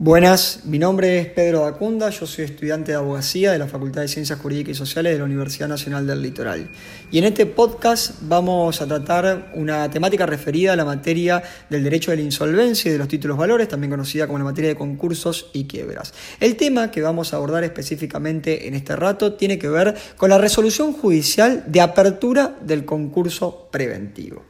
Buenas, mi nombre es Pedro Dacunda, yo soy estudiante de abogacía de la Facultad de Ciencias Jurídicas y Sociales de la Universidad Nacional del Litoral. Y en este podcast vamos a tratar una temática referida a la materia del derecho de la insolvencia y de los títulos valores, también conocida como la materia de concursos y quiebras. El tema que vamos a abordar específicamente en este rato tiene que ver con la resolución judicial de apertura del concurso preventivo.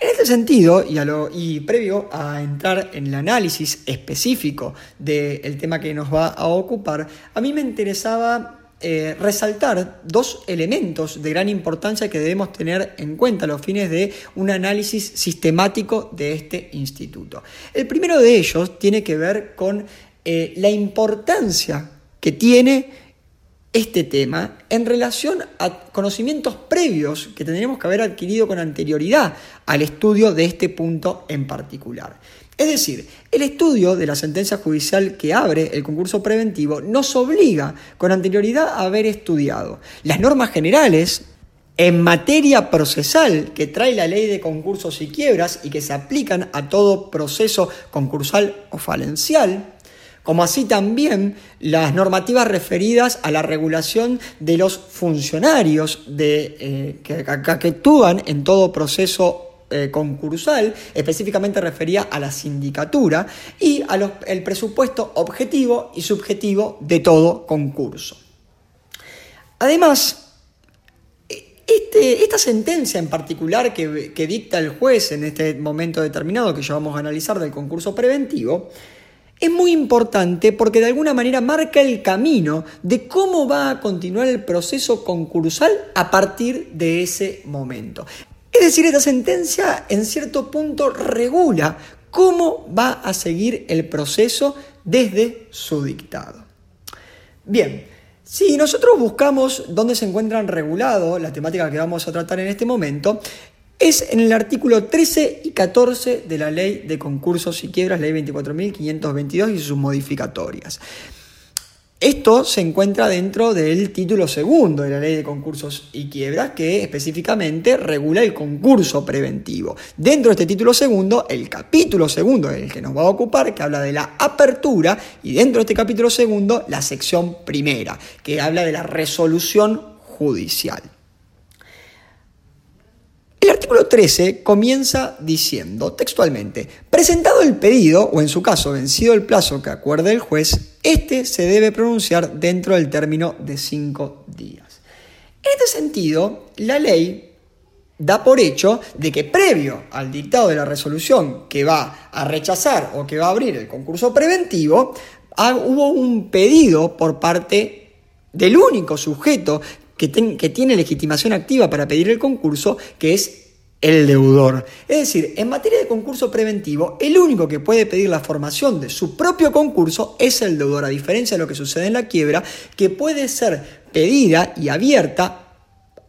En este sentido, y, previo a entrar en el análisis específico del tema que nos va a ocupar, a mí me interesaba eh, resaltar dos elementos de gran importancia que debemos tener en cuenta a los fines de un análisis sistemático de este instituto. El primero de ellos tiene que ver con eh, la importancia que tiene este tema en relación a conocimientos previos que tendríamos que haber adquirido con anterioridad al estudio de este punto en particular. Es decir, el estudio de la sentencia judicial que abre el concurso preventivo nos obliga con anterioridad a haber estudiado las normas generales en materia procesal que trae la ley de concursos y quiebras y que se aplican a todo proceso concursal o falencial, como así también las normativas referidas a la regulación de los funcionarios de, eh, que, actúan en todo proceso eh, concursal, específicamente refería a la sindicatura y al presupuesto objetivo y subjetivo de todo concurso. Además, este, esta sentencia en particular que, que dicta el juez en este momento determinado que ya vamos a analizar del concurso preventivo, es muy importante porque de alguna manera marca el camino de cómo va a continuar el proceso concursal a partir de ese momento. Es decir, esta sentencia en cierto punto regula cómo va a seguir el proceso desde su dictado. Bien, si nosotros buscamos dónde se encuentran regulados la temática que vamos a tratar en este momento, es en el artículo 13 y 14 de la Ley de Concursos y Quiebras, Ley 24.522 y sus modificatorias. Esto se encuentra dentro del título segundo de la Ley de Concursos y Quiebras, que específicamente regula el concurso preventivo. Dentro de este título segundo, el capítulo segundo, el que nos va a ocupar, que habla de la apertura, y dentro de este capítulo segundo, la sección primera, que habla de la resolución judicial. Artículo 13 comienza diciendo textualmente, presentado el pedido, o en su caso vencido el plazo que acuerde el juez, este se debe pronunciar dentro del término de cinco días. En este sentido, la ley da por hecho de que previo al dictado de la resolución que va a rechazar o que va a abrir el concurso preventivo, hubo un pedido por parte del único sujeto que, tiene legitimación activa para pedir el concurso, que es el deudor. Es decir, en materia de concurso preventivo, el único que puede pedir la formación de su propio concurso es el deudor, a diferencia de lo que sucede en la quiebra, que puede ser pedida y abierta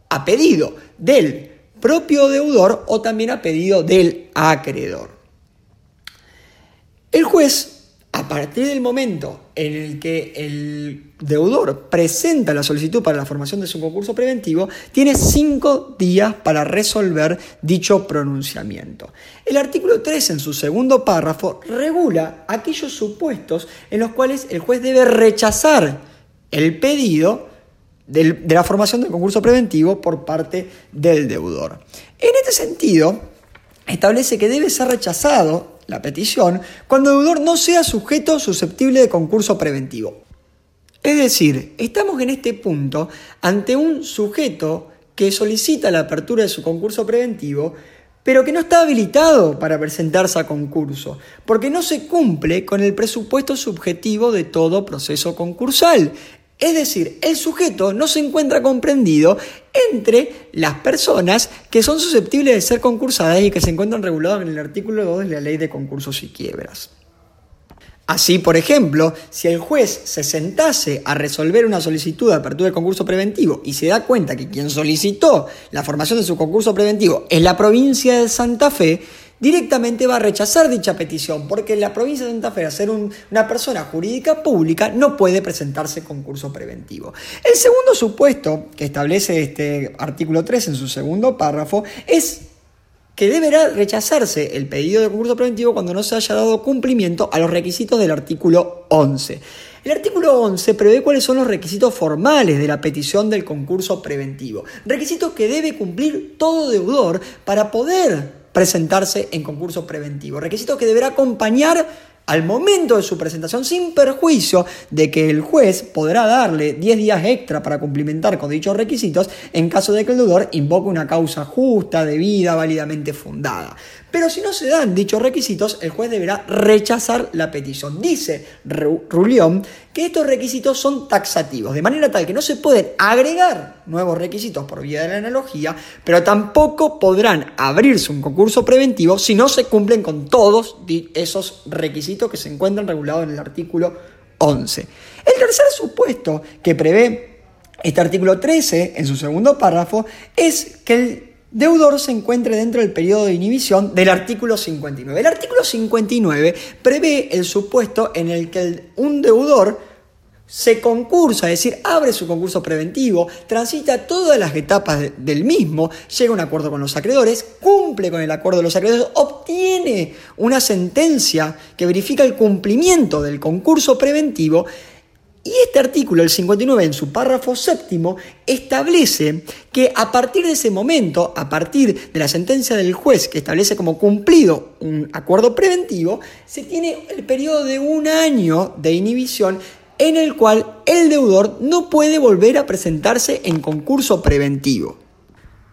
a pedido del propio deudor o también a pedido del acreedor. El juez a partir del momento en el que el deudor presenta la solicitud para la formación de su concurso preventivo, tiene cinco días para resolver dicho pronunciamiento. El artículo 3, en su segundo párrafo, regula aquellos supuestos en los cuales el juez debe rechazar el pedido de la formación del concurso preventivo por parte del deudor. En este sentido, establece que debe ser rechazado la petición cuando el deudor no sea sujeto susceptible de concurso preventivo. Es decir, estamos en este punto ante un sujeto que solicita la apertura de su concurso preventivo, pero que no está habilitado para presentarse a concurso, porque no se cumple con el presupuesto subjetivo de todo proceso concursal. Es decir, el sujeto no se encuentra comprendido entre las personas que son susceptibles de ser concursadas y que se encuentran reguladas en el artículo 2 de la Ley de Concursos y Quiebras. Así, por ejemplo, si el juez se sentase a resolver una solicitud de apertura de concurso preventivo y se da cuenta que quien solicitó la formación de su concurso preventivo es la provincia de Santa Fe, directamente va a rechazar dicha petición, porque la provincia de Santa Fe, al ser una persona jurídica pública, no puede presentarse concurso preventivo. El segundo supuesto que establece este artículo 3 en su segundo párrafo es que deberá rechazarse el pedido de concurso preventivo cuando no se haya dado cumplimiento a los requisitos del artículo 11. El artículo 11 prevé cuáles son los requisitos formales de la petición del concurso preventivo. Requisitos que debe cumplir todo deudor para poder presentarse en concurso preventivo. Requisitos que deberá acompañar al momento de su presentación sin perjuicio de que el juez podrá darle 10 días extra para cumplimentar con dichos requisitos en caso de que el deudor invoque una causa justa, debida, válidamente fundada. Pero si no se dan dichos requisitos, el juez deberá rechazar la petición. Dice Rulión que estos requisitos son taxativos, de manera tal que no se pueden agregar nuevos requisitos por vía de la analogía, pero tampoco podrán abrirse un concurso preventivo si no se cumplen con todos esos requisitos que se encuentran regulados en el artículo 11. El tercer supuesto que prevé este artículo 13 en su segundo párrafo es que el deudor se encuentre dentro del periodo de inhibición del artículo 59. El artículo 59 prevé el supuesto en el que un deudor se concursa, es decir, abre su concurso preventivo, transita todas las etapas del mismo, llega a un acuerdo con los acreedores, cumple con el acuerdo de los acreedores, obtiene una sentencia que verifica el cumplimiento del concurso preventivo y este artículo, el 59, en su párrafo séptimo, establece que a partir de ese momento, a partir de la sentencia del juez que establece como cumplido un acuerdo preventivo, se tiene el periodo de un año de inhibición en el cual el deudor no puede volver a presentarse en concurso preventivo.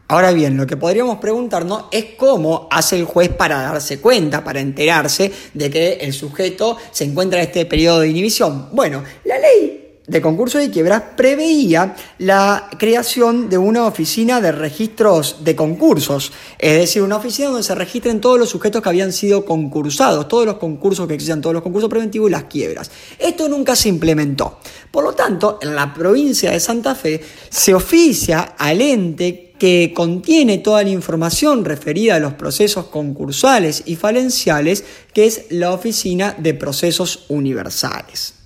Ahora bien, lo que podríamos preguntarnos es cómo hace el juez para darse cuenta, para enterarse de que el sujeto se encuentra en este periodo de inhibición. Bueno, la ley de concurso de quiebras preveía la creación de una oficina de registros de concursos, es decir, una oficina donde se registren todos los sujetos que habían sido concursados, todos los concursos que existían, todos los concursos preventivos y las quiebras. Esto nunca se implementó. Por lo tanto, en la provincia de Santa Fe se oficia al ente que contiene toda la información referida a los procesos concursales y falenciales, que es la Oficina de Procesos Universales.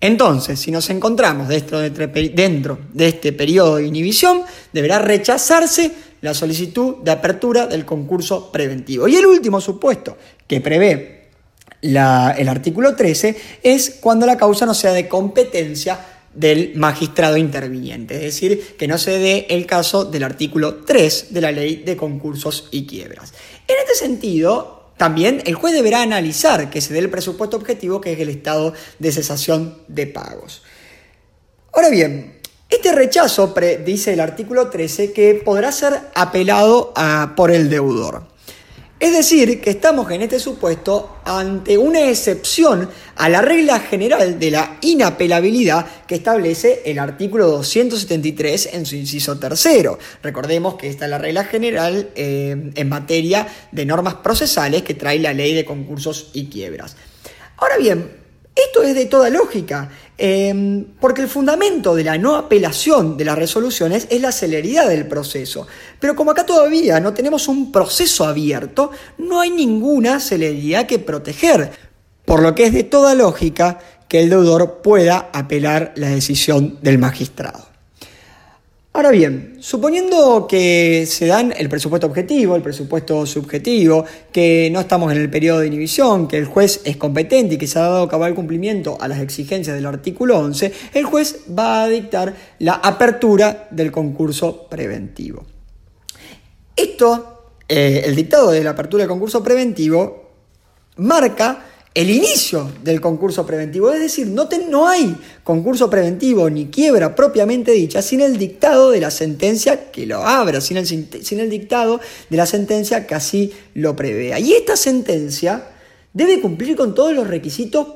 Entonces, si nos encontramos dentro de este periodo de inhibición, deberá rechazarse la solicitud de apertura del concurso preventivo. Y el último supuesto que prevé el artículo 13 es cuando la causa no sea de competencia del magistrado interviniente, es decir, que no se dé el caso del artículo 3 de la ley de concursos y quiebras. En este sentido, también el juez deberá analizar que se dé el presupuesto objetivo, que es el estado de cesación de pagos. Ahora bien, este rechazo, dice el artículo 13, que podrá ser apelado por el deudor. Es decir, que estamos en este supuesto ante una excepción a la regla general de la inapelabilidad que establece el artículo 273 en su inciso tercero. Recordemos que esta es la regla general eh, en materia de normas procesales que trae la ley de concursos y quiebras. Ahora bien, esto es de toda lógica, em, porque el fundamento de la no apelación de las resoluciones es la celeridad del proceso. Pero como acá todavía no tenemos un proceso abierto, no hay ninguna celeridad que proteger, por lo que es de toda lógica que el deudor pueda apelar la decisión del magistrado. Ahora bien, suponiendo que se dan el presupuesto objetivo, el presupuesto subjetivo, que no estamos en el periodo de inhibición, que el juez es competente y que se ha dado cabal cumplimiento a las exigencias del artículo 11, el juez va a dictar la apertura del concurso preventivo. Esto, eh, el dictado de la apertura del concurso preventivo, marca el inicio del concurso preventivo. Es decir, no, no, hay concurso preventivo ni quiebra propiamente dicha sin el dictado de la sentencia que lo abra, sin el, sin el dictado de la sentencia que así lo prevea. Y esta sentencia debe cumplir con todos los requisitos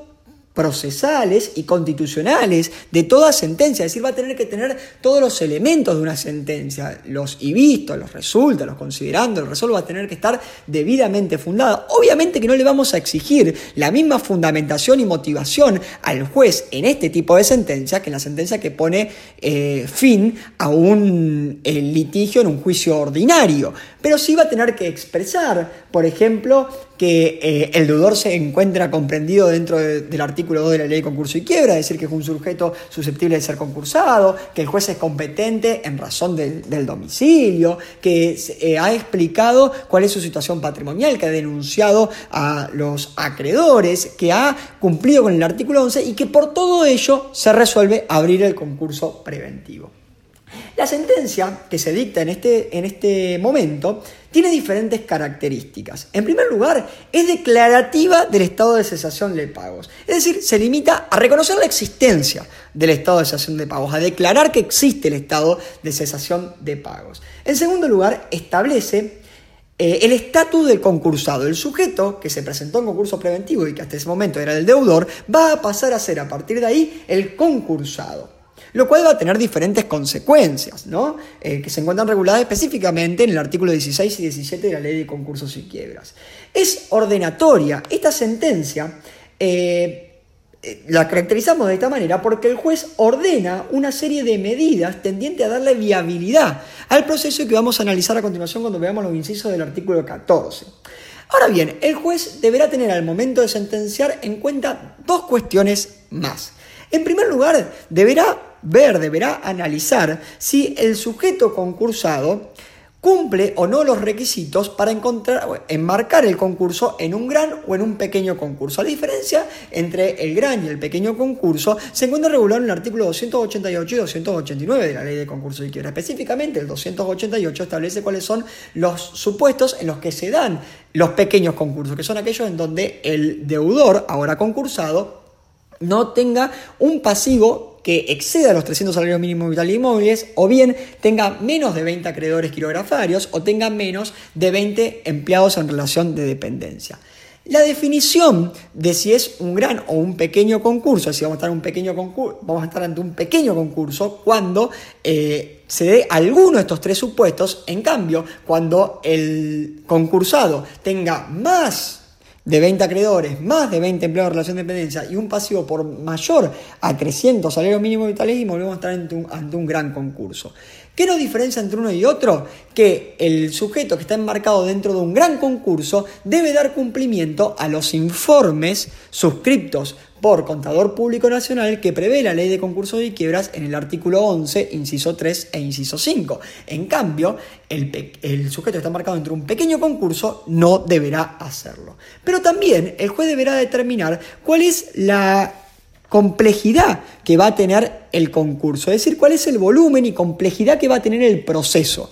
procesales y constitucionales de toda sentencia, es decir, va a tener que tener todos los elementos de una sentencia, los y vistos, los resulta, los considerando, el resuelvo va a tener que estar debidamente fundado. Obviamente que no le vamos a exigir la misma fundamentación y motivación al juez en este tipo de sentencia que en la sentencia que pone eh, fin a un litigio en un juicio ordinario, pero sí va a tener que expresar, por ejemplo, que eh, el deudor se encuentra comprendido dentro del artículo 2 de la ley de concurso y quiebra, es decir, que es un sujeto susceptible de ser concursado, que el juez es competente en razón del, domicilio, que eh, ha explicado cuál es su situación patrimonial, que ha denunciado a los acreedores, que ha cumplido con el artículo 11 y que por todo ello se resuelve abrir el concurso preventivo. La sentencia que se dicta en este, en este momento tiene diferentes características. En primer lugar, es declarativa del estado de cesación de pagos. Es decir, se limita a reconocer la existencia del estado de cesación de pagos, a declarar que existe el estado de cesación de pagos. En segundo lugar, establece eh, el estatus del concursado. El sujeto que se presentó en concurso preventivo y que hasta ese momento era el deudor, va a pasar a ser a partir de ahí el concursado lo cual va a tener diferentes consecuencias, ¿no? Eh, que se encuentran reguladas específicamente en el artículo 16 y 17 de la Ley de Concursos y Quiebras. Es ordenatoria. Esta sentencia eh, eh, la caracterizamos de esta manera porque el juez ordena una serie de medidas tendientes a darle viabilidad al proceso que vamos a analizar a continuación cuando veamos los incisos del artículo 14. Ahora bien, el juez deberá tener al momento de sentenciar en cuenta dos cuestiones más. En primer lugar, deberá ver, deberá analizar si el sujeto concursado cumple o no los requisitos para encontrar, enmarcar el concurso en un gran o en un pequeño concurso. La diferencia entre el gran y el pequeño concurso se encuentra regulado en el artículo 288 y 289 de la Ley de Concurso y Quiebra. Específicamente, el 288 establece cuáles son los supuestos en los que se dan los pequeños concursos, que son aquellos en donde el deudor, ahora concursado, no tenga un pasivo que exceda los 300 salarios mínimos vitales inmóviles, o bien tenga menos de 20 acreedores quirografarios, o tenga menos de 20 empleados en relación de dependencia. La definición de si es un gran o un pequeño concurso, si vamos a estar, un pequeño vamos a estar ante un pequeño concurso cuando eh, se dé alguno de estos tres supuestos, en cambio, cuando el concursado tenga más de 20 acreedores, más de 20 empleados de relación de dependencia y un pasivo por mayor a 300 salarios mínimos vitales y volvemos a estar ante un, ante un gran concurso. ¿Qué nos diferencia entre uno y otro? Que el sujeto que está enmarcado dentro de un gran concurso debe dar cumplimiento a los informes suscriptos por Contador Público Nacional que prevé la ley de concursos y quiebras en el artículo 11, inciso 3 e inciso 5. En cambio, el, sujeto que está marcado dentro de un pequeño concurso no deberá hacerlo. Pero también el juez deberá determinar cuál es la complejidad que va a tener el concurso, es decir, cuál es el volumen y complejidad que va a tener el proceso.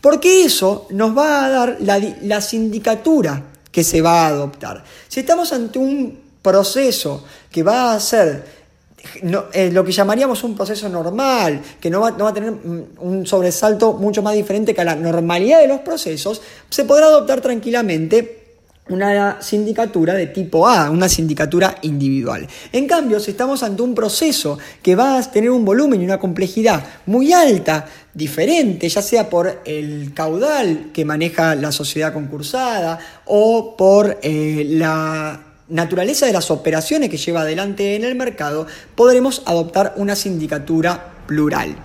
Porque eso nos va a dar la, la sindicatura que se va a adoptar. Si estamos ante un proceso que va a ser eh, lo que llamaríamos un proceso normal, que no va, no va, a tener un sobresalto mucho más diferente que a la normalidad de los procesos, se podrá adoptar tranquilamente una sindicatura de tipo A, una sindicatura individual. En cambio, si estamos ante un proceso que va a tener un volumen y una complejidad muy alta, diferente, ya sea por el caudal que maneja la sociedad concursada o por eh, la naturaleza de las operaciones que lleva adelante en el mercado, podremos adoptar una sindicatura plural.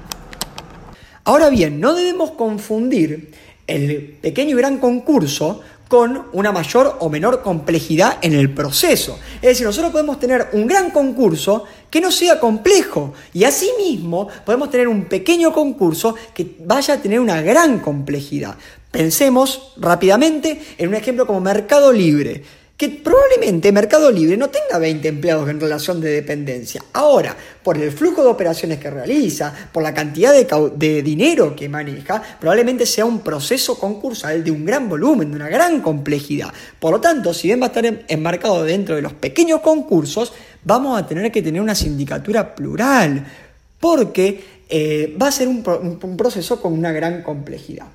Ahora bien, no debemos confundir el pequeño y gran concurso con una mayor o menor complejidad en el proceso. Es decir, nosotros podemos tener un gran concurso que no sea complejo y asimismo podemos tener un pequeño concurso que vaya a tener una gran complejidad. Pensemos rápidamente en un ejemplo como Mercado Libre que probablemente Mercado Libre no tenga 20 empleados en relación de dependencia. Ahora, por el flujo de operaciones que realiza, por la cantidad de, dinero que maneja, probablemente sea un proceso concursal de un gran volumen, de una gran complejidad. Por lo tanto, si bien va a estar enmarcado dentro de los pequeños concursos, vamos a tener que tener una sindicatura plural, porque eh, va a ser un proceso con una gran complejidad.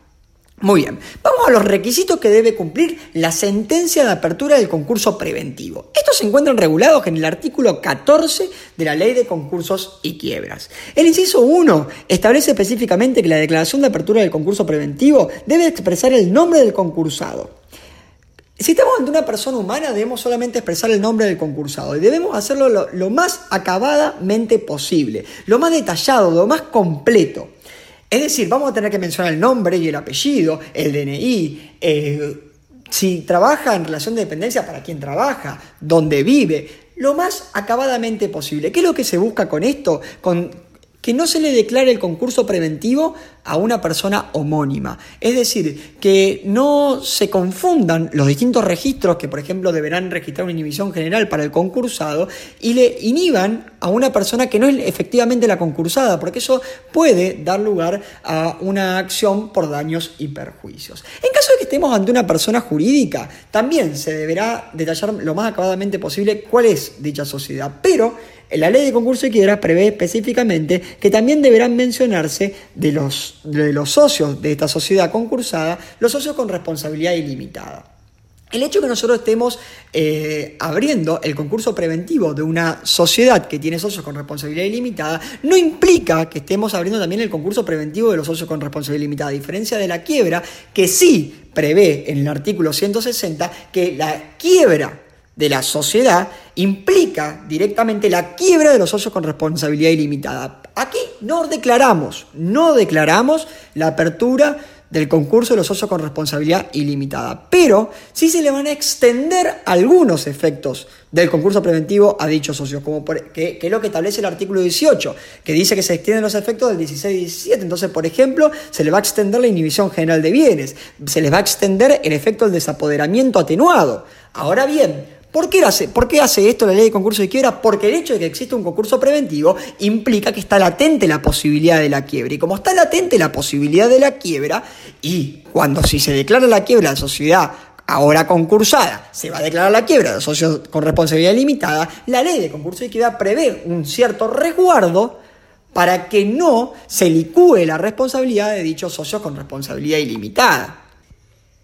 Muy bien, vamos a los requisitos que debe cumplir la sentencia de apertura del concurso preventivo. Estos se encuentran regulados en el artículo 14 de la Ley de Concursos y Quiebras. El inciso 1 establece específicamente que la declaración de apertura del concurso preventivo debe expresar el nombre del concursado. Si estamos ante una persona humana, debemos solamente expresar el nombre del concursado y debemos hacerlo lo, lo más acabadamente posible, lo más detallado, lo más completo. Es decir, vamos a tener que mencionar el nombre y el apellido, el DNI, eh, si trabaja en relación de dependencia, para quién trabaja, dónde vive, lo más acabadamente posible. ¿Qué es lo que se busca con esto? Con que no se le declare el concurso preventivo a una persona homónima. Es decir, que no se confundan los distintos registros que, por ejemplo, deberán registrar una inhibición general para el concursado y le inhiban a una persona que no es efectivamente la concursada, porque eso puede dar lugar a una acción por daños y perjuicios. En caso de que estemos ante una persona jurídica, también se deberá detallar lo más acabadamente posible cuál es dicha sociedad, pero la ley de concurso de quiebras prevé específicamente que también deberán mencionarse de los, de los socios de esta sociedad concursada los socios con responsabilidad ilimitada. El hecho de que nosotros estemos eh, abriendo el concurso preventivo de una sociedad que tiene socios con responsabilidad ilimitada no implica que estemos abriendo también el concurso preventivo de los socios con responsabilidad ilimitada, a diferencia de la quiebra, que sí prevé en el artículo 160 que la quiebra de la sociedad implica directamente la quiebra de los socios con responsabilidad ilimitada. Aquí no declaramos, no declaramos la apertura del concurso de los socios con responsabilidad ilimitada, pero sí se le van a extender algunos efectos del concurso preventivo a dichos socios, como que, que, es lo que establece el artículo 18, que dice que se extienden los efectos del 16 y 17. Entonces, por ejemplo, se le va a extender la inhibición general de bienes, se les va a extender el efecto del desapoderamiento atenuado. Ahora bien, ¿Por qué, hace, ¿Por qué hace esto la ley de concurso de quiebra? Porque el hecho de que exista un concurso preventivo implica que está latente la posibilidad de la quiebra. Y como está latente la posibilidad de la quiebra, y cuando si se declara la quiebra la sociedad ahora concursada, se va a declarar la quiebra de socios con responsabilidad limitada, la ley de concurso de quiebra prevé un cierto resguardo para que no se licúe la responsabilidad de dichos socios con responsabilidad ilimitada.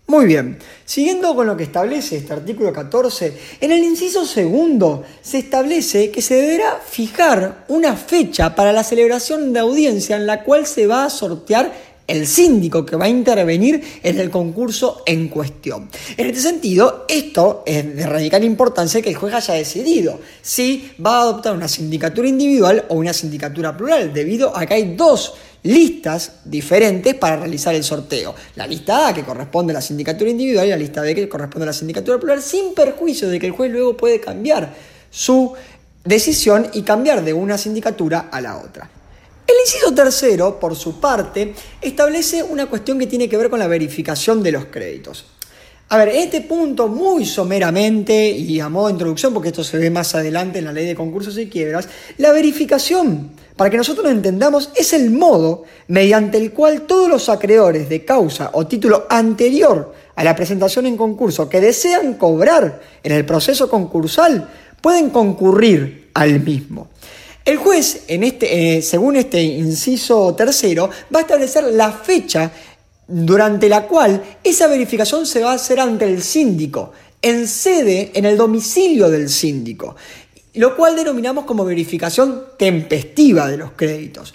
Muy bien, siguiendo con lo que establece este artículo 14, en el inciso segundo se establece que se deberá fijar una fecha para la celebración de audiencia en la cual se va a sortear el síndico que va a intervenir en el concurso en cuestión. En este sentido, esto es de radical importancia que el juez haya decidido si va a adoptar una sindicatura individual o una sindicatura plural, debido a que hay dos listas diferentes para realizar el sorteo. La lista A que corresponde a la sindicatura individual y la lista B que corresponde a la sindicatura plural, sin perjuicio de que el juez luego puede cambiar su decisión y cambiar de una sindicatura a la otra. El inciso tercero, por su parte, establece una cuestión que tiene que ver con la verificación de los créditos. A ver, este punto muy someramente y a modo de introducción, porque esto se ve más adelante en la ley de concursos y quiebras, la verificación, para que nosotros lo entendamos, es el modo mediante el cual todos los acreedores de causa o título anterior a la presentación en concurso que desean cobrar en el proceso concursal pueden concurrir al mismo. El juez, en este, eh, según este inciso tercero, va a establecer la fecha durante la cual esa verificación se va a hacer ante el síndico, en sede, en el domicilio del síndico, lo cual denominamos como verificación tempestiva de los créditos.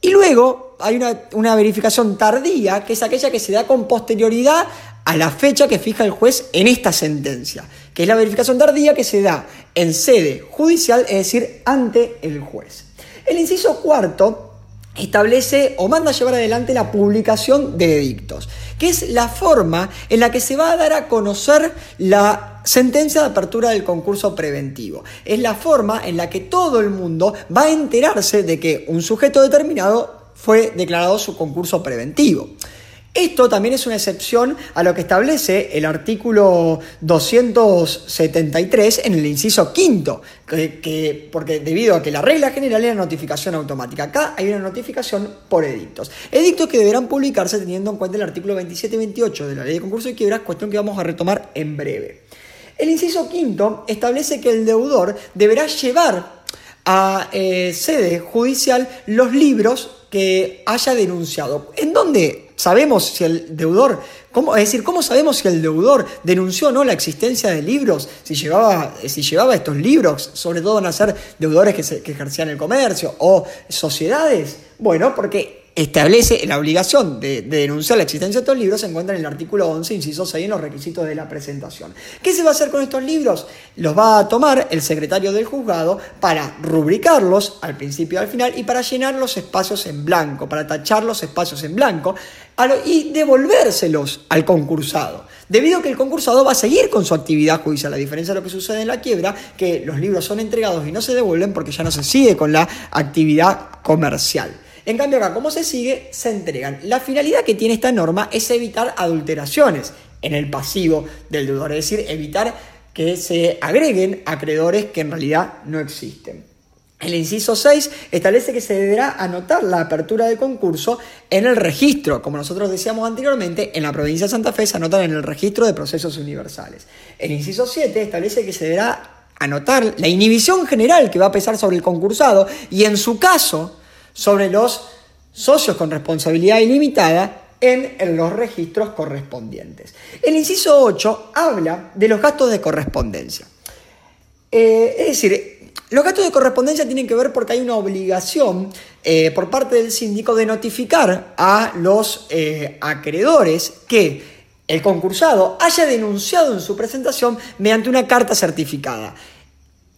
Y luego hay una, una, verificación tardía, que es aquella que se da con posterioridad a la fecha que fija el juez en esta sentencia, que es la verificación tardía que se da en sede judicial, es decir, ante el juez. El inciso cuarto establece o manda a llevar adelante la publicación de edictos, que es la forma en la que se va a dar a conocer la sentencia de apertura del concurso preventivo. Es la forma en la que todo el mundo va a enterarse de que un sujeto determinado fue declarado su concurso preventivo. Esto también es una excepción a lo que establece el artículo 273 en el inciso quinto, que, porque debido a que la regla general es la notificación automática. Acá hay una notificación por edictos. Edictos que deberán publicarse teniendo en cuenta el artículo 27 y 28 de la ley de concurso de quiebras, cuestión que vamos a retomar en breve. El inciso quinto establece que el deudor deberá llevar a eh, sede judicial los libros que haya denunciado. ¿En dónde sabemos si el deudor, cómo, es decir, cómo sabemos si el deudor denunció o no la existencia de libros, si llevaba, si llevaba estos libros, sobre todo a ser deudores que, que ejercían el comercio o sociedades? Bueno, porque establece la obligación de, denunciar la existencia de estos libros se encuentra en el artículo 11, inciso 6, en los requisitos de la presentación. ¿Qué se va a hacer con estos libros? Los va a tomar el secretario del juzgado para rubricarlos al principio y al final y para llenar los espacios en blanco, para tachar los espacios en blanco y devolvérselos al concursado. debido a que el concursado va a seguir con su actividad judicial, a diferencia de lo que sucede en la quiebra, que los libros son entregados y no se devuelven porque ya no se sigue con la actividad comercial. En cambio acá, como se sigue, se entregan. La finalidad que tiene esta norma es evitar adulteraciones en el pasivo del deudor, es decir, evitar que se agreguen acreedores que en realidad no existen. El inciso 6 establece que se deberá anotar la apertura del concurso en el registro. Como nosotros decíamos anteriormente, en la provincia de Santa Fe se anotan en el registro de procesos universales. El inciso 7 establece que se deberá anotar la inhibición general que va a pesar sobre el concursado y en su caso sobre los socios con responsabilidad ilimitada en los registros correspondientes. El inciso 8 habla de los gastos de correspondencia. Eh, es decir, los gastos de correspondencia tienen que ver porque hay una obligación eh, por parte del síndico de notificar a los eh, acreedores que el concursado haya denunciado en su presentación mediante una carta certificada.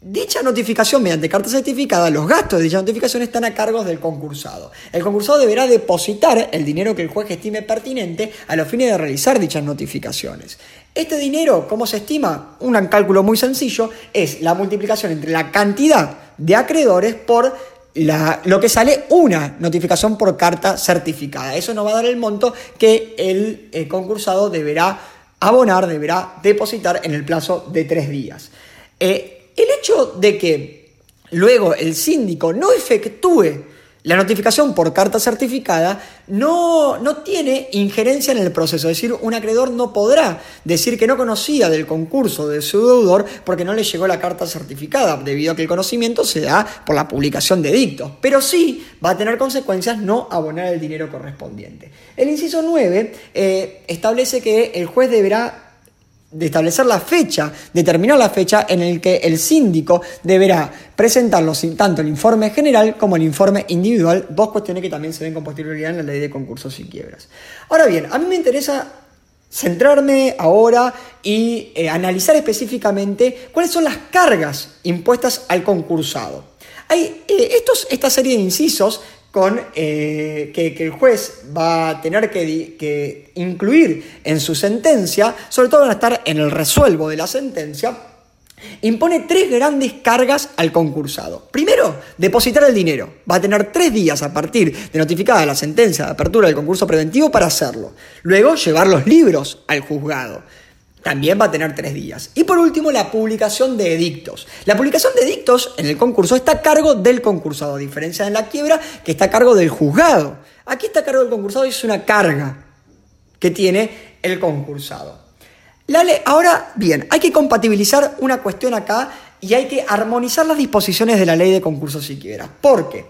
Dicha notificación mediante carta certificada, los gastos de dicha notificación están a cargo del concursado. El concursado deberá depositar el dinero que el juez estime pertinente a los fines de realizar dichas notificaciones. Este dinero, ¿cómo se estima? Un cálculo muy sencillo es la multiplicación entre la cantidad de acreedores por lo que sale una notificación por carta certificada. Eso nos va a dar el monto que el, eh, concursado deberá abonar, deberá depositar en el plazo de tres días. Eh, el hecho de que luego el síndico no efectúe la notificación por carta certificada no, no, tiene injerencia en el proceso, es decir, un acreedor no podrá decir que no conocía del concurso de su deudor porque no le llegó la carta certificada, debido a que el conocimiento se da por la publicación de dictos, pero sí va a tener consecuencias no abonar el dinero correspondiente. El inciso 9 eh, establece que el juez deberá de establecer la fecha, determinar la fecha en el que el síndico deberá presentarlo tanto el informe general como el informe individual, dos cuestiones que también se ven con posterioridad en la ley de concursos y quiebras. Ahora bien, a mí me interesa centrarme ahora y eh, analizar específicamente cuáles son las cargas impuestas al concursado. Hay eh, estos, esta serie de incisos con eh, que, el juez va a tener que, incluir en su sentencia, sobre todo van a estar en el resuelvo de la sentencia, impone tres grandes cargas al concursado. Primero, depositar el dinero. Va a tener tres días a partir de notificada la sentencia de apertura del concurso preventivo para hacerlo. Luego, llevar los libros al juzgado también va a tener tres días. Y por último, la publicación de edictos. La publicación de edictos en el concurso está a cargo del concursado, a diferencia de la quiebra, que está a cargo del juzgado. Aquí está a cargo del concursado y es una carga que tiene el concursado. Ahora, bien, hay que compatibilizar una cuestión acá y hay que armonizar las disposiciones de la ley de concursos y quiebras. ¿Por qué?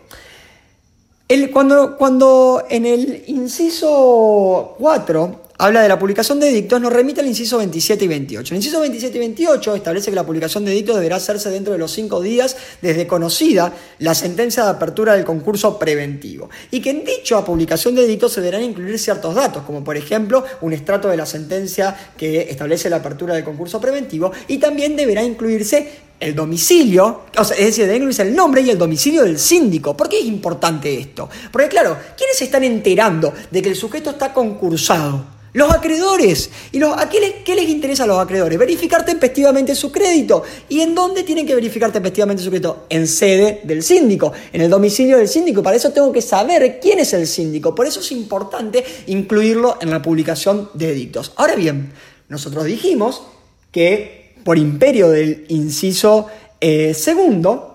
Cuando, cuando en el inciso 4 habla de la publicación de edictos, nos remite al inciso 27 y 28. El inciso 27 y 28 establece que la publicación de edictos deberá hacerse dentro de los cinco días desde conocida la sentencia de apertura del concurso preventivo y que en dicha publicación de edictos se deberán incluir ciertos datos, como por ejemplo un estrato de la sentencia que establece la apertura del concurso preventivo y también deberá incluirse el domicilio, es decir, debe incluirse el nombre y el domicilio del síndico. ¿Por qué es importante esto? Porque claro, ¿quiénes se están enterando de que el sujeto está concursado? Los acreedores. ¿Y los, a qué, les, interesa a los acreedores? Verificar tempestivamente su crédito. ¿Y en dónde tienen que verificar tempestivamente su crédito? En sede del síndico, en el domicilio del síndico. Para eso tengo que saber quién es el síndico. Por eso es importante incluirlo en la publicación de edictos. Ahora bien, nosotros dijimos que por imperio del inciso eh, segundo,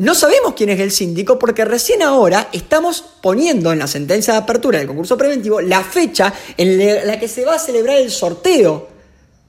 no sabemos quién es el síndico porque recién ahora estamos poniendo en la sentencia de apertura del concurso preventivo la fecha en la que se va a celebrar el sorteo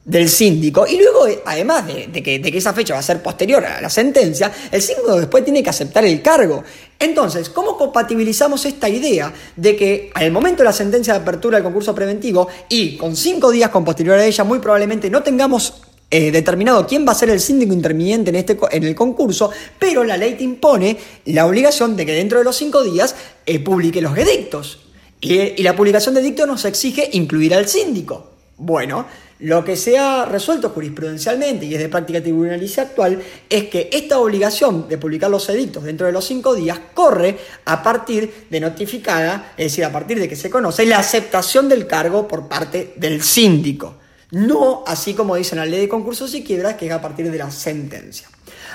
del síndico y luego, además de, que, que, esa fecha va a ser posterior a la sentencia, el síndico después tiene que aceptar el cargo. Entonces, ¿cómo compatibilizamos esta idea de que al momento de la sentencia de apertura del concurso preventivo y con cinco días con posterioridad a ella muy probablemente no tengamos eh, determinado quién va a ser el síndico interviniente en, este, en el concurso, pero la ley te impone la obligación de que dentro de los cinco días eh, publique los edictos. Y, y la publicación de edictos nos exige incluir al síndico. Bueno, Lo que se ha resuelto jurisprudencialmente y es de práctica tribunalicia actual es que esta obligación de publicar los edictos dentro de los cinco días corre a partir de notificada, es decir, a partir de que se conoce la aceptación del cargo por parte del síndico. No así como dice la ley de concursos y quiebras, que es a partir de la sentencia.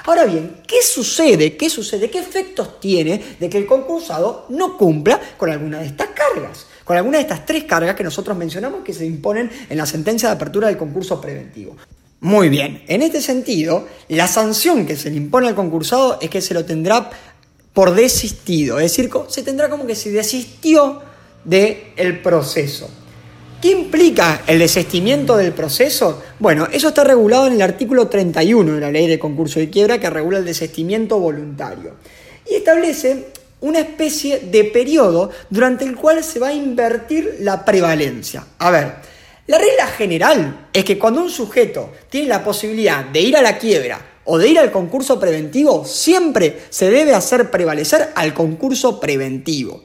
Ahora bien, ¿qué sucede? ¿Qué sucede? ¿Qué efectos tiene de que el concursado no cumpla con alguna de estas cargas? Con alguna de estas tres cargas que nosotros mencionamos que se imponen en la sentencia de apertura del concurso preventivo. Muy bien, en este sentido, la sanción que se le impone al concursado es que se lo tendrá por desistido, es decir, se tendrá como que se desistió del proceso. ¿Qué implica el desistimiento del proceso? Bueno, eso está regulado en el artículo 31 de la ley de concurso de quiebra que regula el desistimiento voluntario. Y establece una especie de periodo durante el cual se va a invertir la prevalencia. A ver, la regla general es que cuando un sujeto tiene la posibilidad de ir a la quiebra o de ir al concurso preventivo, siempre se debe hacer prevalecer al concurso preventivo.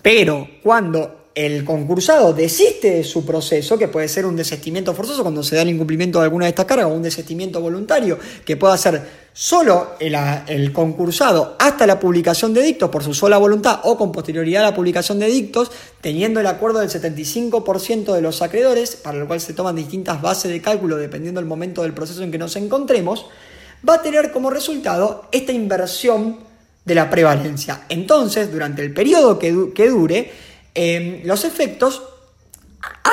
Pero cuando el concursado desiste de su proceso, que puede ser un desistimiento forzoso cuando se da el incumplimiento de alguna de estas cargas, o un desistimiento voluntario, que pueda ser solo el, concursado hasta la publicación de dictos por su sola voluntad o con posterioridad a la publicación de dictos, teniendo el acuerdo del 75% de los acreedores, para lo cual se toman distintas bases de cálculo dependiendo del momento del proceso en que nos encontremos, va a tener como resultado esta inversión de la prevalencia. Entonces, durante el periodo que, que dure, Em, los efectos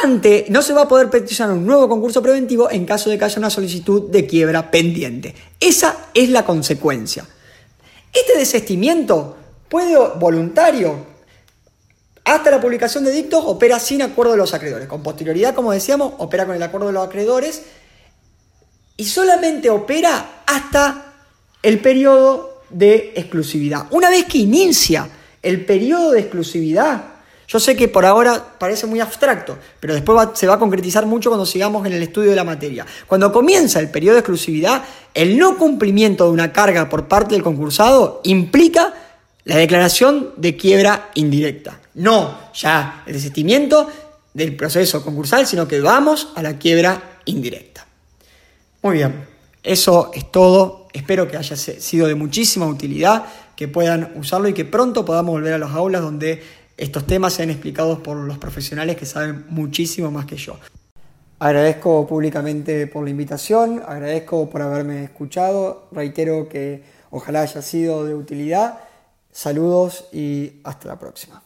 ante, no se va a poder peticionar un nuevo concurso preventivo en caso de que haya una solicitud de quiebra pendiente. Esa es la consecuencia. Este desestimiento puede voluntario hasta la publicación de dictos opera sin acuerdo de los acreedores. Con posterioridad, como decíamos, opera con el acuerdo de los acreedores y solamente opera hasta el periodo de exclusividad. Una vez que inicia el periodo de exclusividad, yo sé que por ahora parece muy abstracto, pero después se va a concretizar mucho cuando sigamos en el estudio de la materia. Cuando comienza el periodo de exclusividad, el no cumplimiento de una carga por parte del concursado implica la declaración de quiebra indirecta. No ya el desistimiento del proceso concursal, sino que vamos a la quiebra indirecta. Muy bien, eso es todo. Espero que haya sido de muchísima utilidad, que puedan usarlo y que pronto podamos volver a las aulas donde estos temas sean explicados por los profesionales que saben muchísimo más que yo. Agradezco públicamente por la invitación, agradezco por haberme escuchado, reitero que ojalá haya sido de utilidad. Saludos y hasta la próxima.